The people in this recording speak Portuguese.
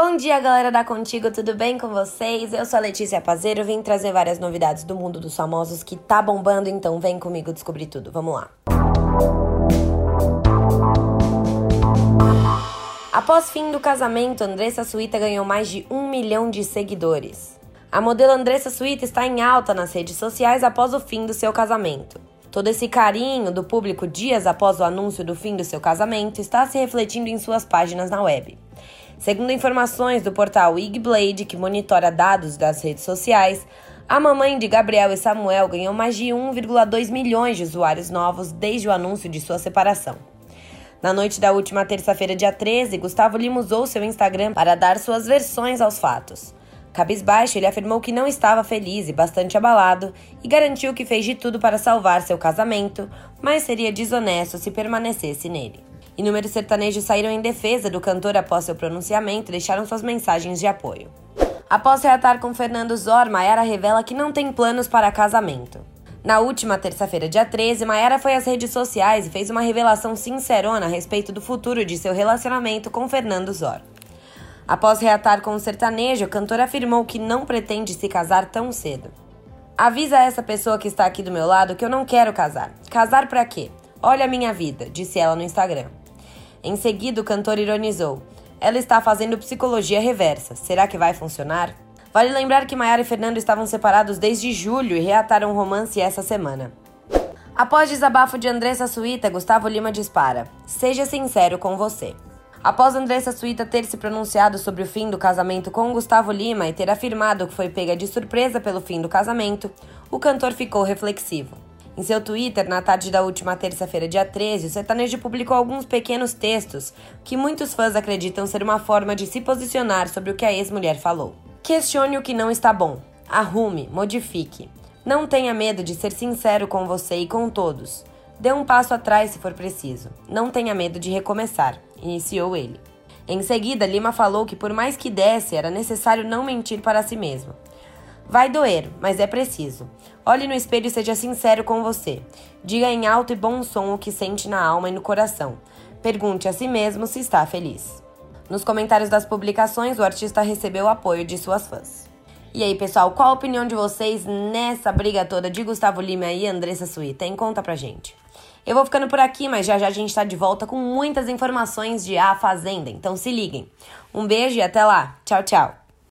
Bom dia, galera da Contigo, tudo bem com vocês? Eu sou a Letícia Pazeiro, vim trazer várias novidades do mundo dos famosos que tá bombando, então vem comigo descobrir tudo. Vamos lá. Após fim do casamento, Andressa Suíta ganhou mais de um milhão de seguidores. A modelo Andressa Suíta está em alta nas redes sociais após o fim do seu casamento. Todo esse carinho do público dias após o anúncio do fim do seu casamento está se refletindo em suas páginas na web. Segundo informações do portal Igblade, que monitora dados das redes sociais, a mamãe de Gabriel e Samuel ganhou mais de 1,2 milhões de usuários novos desde o anúncio de sua separação. Na noite da última terça-feira, dia 13, Gustavo Lima usou seu Instagram para dar suas versões aos fatos. Cabisbaixo, ele afirmou que não estava feliz e bastante abalado e garantiu que fez de tudo para salvar seu casamento, mas seria desonesto se permanecesse nele. Inúmeros sertanejos saíram em defesa do cantor após seu pronunciamento e deixaram suas mensagens de apoio. Após reatar com Fernando Zor, Mayara revela que não tem planos para casamento. Na última terça-feira, dia 13, Mayara foi às redes sociais e fez uma revelação sincerona a respeito do futuro de seu relacionamento com Fernando Zor. Após reatar com o sertanejo, a cantora afirmou que não pretende se casar tão cedo. Avisa essa pessoa que está aqui do meu lado que eu não quero casar. Casar para quê? Olha a minha vida, disse ela no Instagram. Em seguida, o cantor ironizou: Ela está fazendo psicologia reversa. Será que vai funcionar? Vale lembrar que Maiara e Fernando estavam separados desde julho e reataram um romance essa semana. Após desabafo de Andressa Suíta, Gustavo Lima dispara: Seja sincero com você. Após Andressa Suíta ter se pronunciado sobre o fim do casamento com Gustavo Lima e ter afirmado que foi pega de surpresa pelo fim do casamento, o cantor ficou reflexivo. Em seu Twitter, na tarde da última terça-feira, dia 13, o sertanejo publicou alguns pequenos textos que muitos fãs acreditam ser uma forma de se posicionar sobre o que a ex-mulher falou. Questione o que não está bom. Arrume, modifique. Não tenha medo de ser sincero com você e com todos. Dê um passo atrás se for preciso. Não tenha medo de recomeçar, iniciou ele. Em seguida, Lima falou que por mais que desse, era necessário não mentir para si mesmo. Vai doer, mas é preciso. Olhe no espelho e seja sincero com você. Diga em alto e bom som o que sente na alma e no coração. Pergunte a si mesmo se está feliz. Nos comentários das publicações, o artista recebeu o apoio de suas fãs. E aí, pessoal, qual a opinião de vocês nessa briga toda de Gustavo Lima e Andressa Suíta? Tem conta pra gente. Eu vou ficando por aqui, mas já já a gente tá de volta com muitas informações de A Fazenda, então se liguem. Um beijo e até lá. Tchau, tchau.